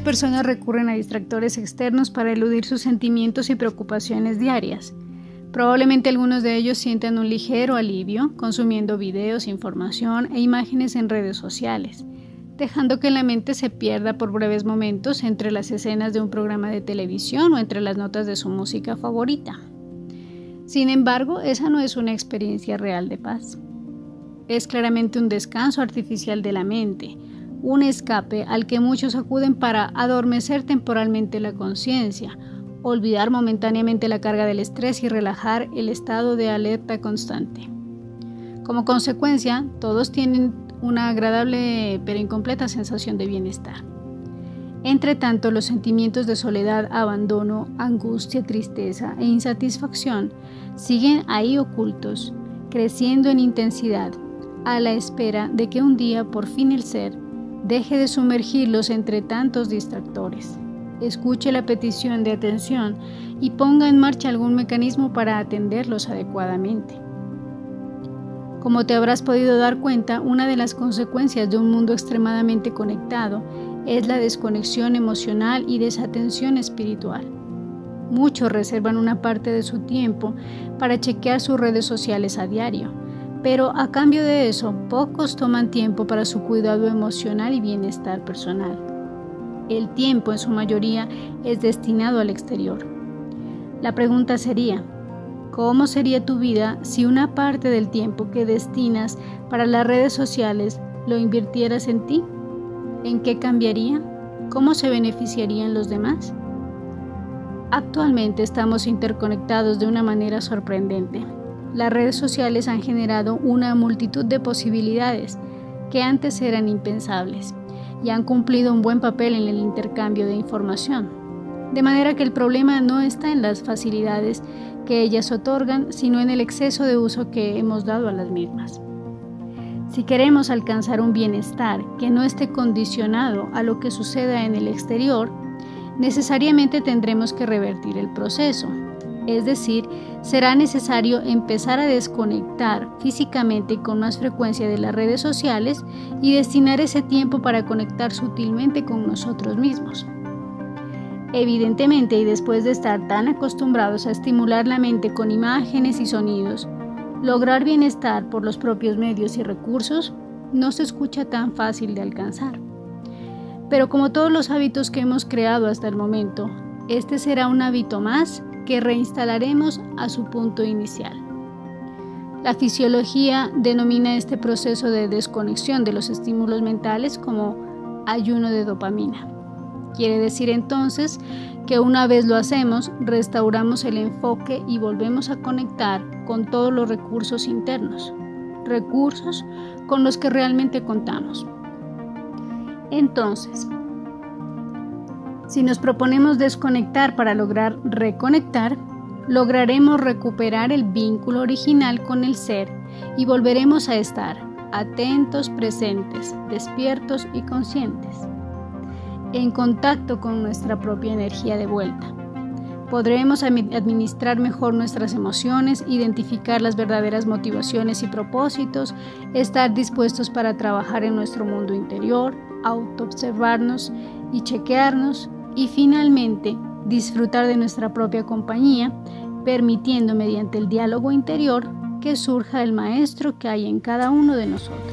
personas recurren a distractores externos para eludir sus sentimientos y preocupaciones diarias. Probablemente algunos de ellos sientan un ligero alivio consumiendo videos, información e imágenes en redes sociales, dejando que la mente se pierda por breves momentos entre las escenas de un programa de televisión o entre las notas de su música favorita. Sin embargo, esa no es una experiencia real de paz. Es claramente un descanso artificial de la mente, un escape al que muchos acuden para adormecer temporalmente la conciencia, olvidar momentáneamente la carga del estrés y relajar el estado de alerta constante. Como consecuencia, todos tienen una agradable pero incompleta sensación de bienestar. Entre tanto, los sentimientos de soledad, abandono, angustia, tristeza e insatisfacción siguen ahí ocultos, creciendo en intensidad, a la espera de que un día por fin el ser deje de sumergirlos entre tantos distractores. Escuche la petición de atención y ponga en marcha algún mecanismo para atenderlos adecuadamente. Como te habrás podido dar cuenta, una de las consecuencias de un mundo extremadamente conectado es la desconexión emocional y desatención espiritual. Muchos reservan una parte de su tiempo para chequear sus redes sociales a diario, pero a cambio de eso, pocos toman tiempo para su cuidado emocional y bienestar personal. El tiempo en su mayoría es destinado al exterior. La pregunta sería, ¿cómo sería tu vida si una parte del tiempo que destinas para las redes sociales lo invirtieras en ti? ¿En qué cambiaría? ¿Cómo se beneficiarían los demás? Actualmente estamos interconectados de una manera sorprendente. Las redes sociales han generado una multitud de posibilidades que antes eran impensables y han cumplido un buen papel en el intercambio de información. De manera que el problema no está en las facilidades que ellas otorgan, sino en el exceso de uso que hemos dado a las mismas. Si queremos alcanzar un bienestar que no esté condicionado a lo que suceda en el exterior, necesariamente tendremos que revertir el proceso. Es decir, será necesario empezar a desconectar físicamente con más frecuencia de las redes sociales y destinar ese tiempo para conectar sutilmente con nosotros mismos. Evidentemente, y después de estar tan acostumbrados a estimular la mente con imágenes y sonidos, Lograr bienestar por los propios medios y recursos no se escucha tan fácil de alcanzar. Pero como todos los hábitos que hemos creado hasta el momento, este será un hábito más reinstalaremos a su punto inicial. La fisiología denomina este proceso de desconexión de los estímulos mentales como ayuno de dopamina. Quiere decir entonces que una vez lo hacemos, restauramos el enfoque y volvemos a conectar con todos los recursos internos, recursos con los que realmente contamos. Entonces, si nos proponemos desconectar para lograr reconectar, lograremos recuperar el vínculo original con el ser y volveremos a estar atentos, presentes, despiertos y conscientes en contacto con nuestra propia energía de vuelta. Podremos administrar mejor nuestras emociones, identificar las verdaderas motivaciones y propósitos, estar dispuestos para trabajar en nuestro mundo interior, autoobservarnos y chequearnos y finalmente disfrutar de nuestra propia compañía, permitiendo mediante el diálogo interior que surja el maestro que hay en cada uno de nosotros.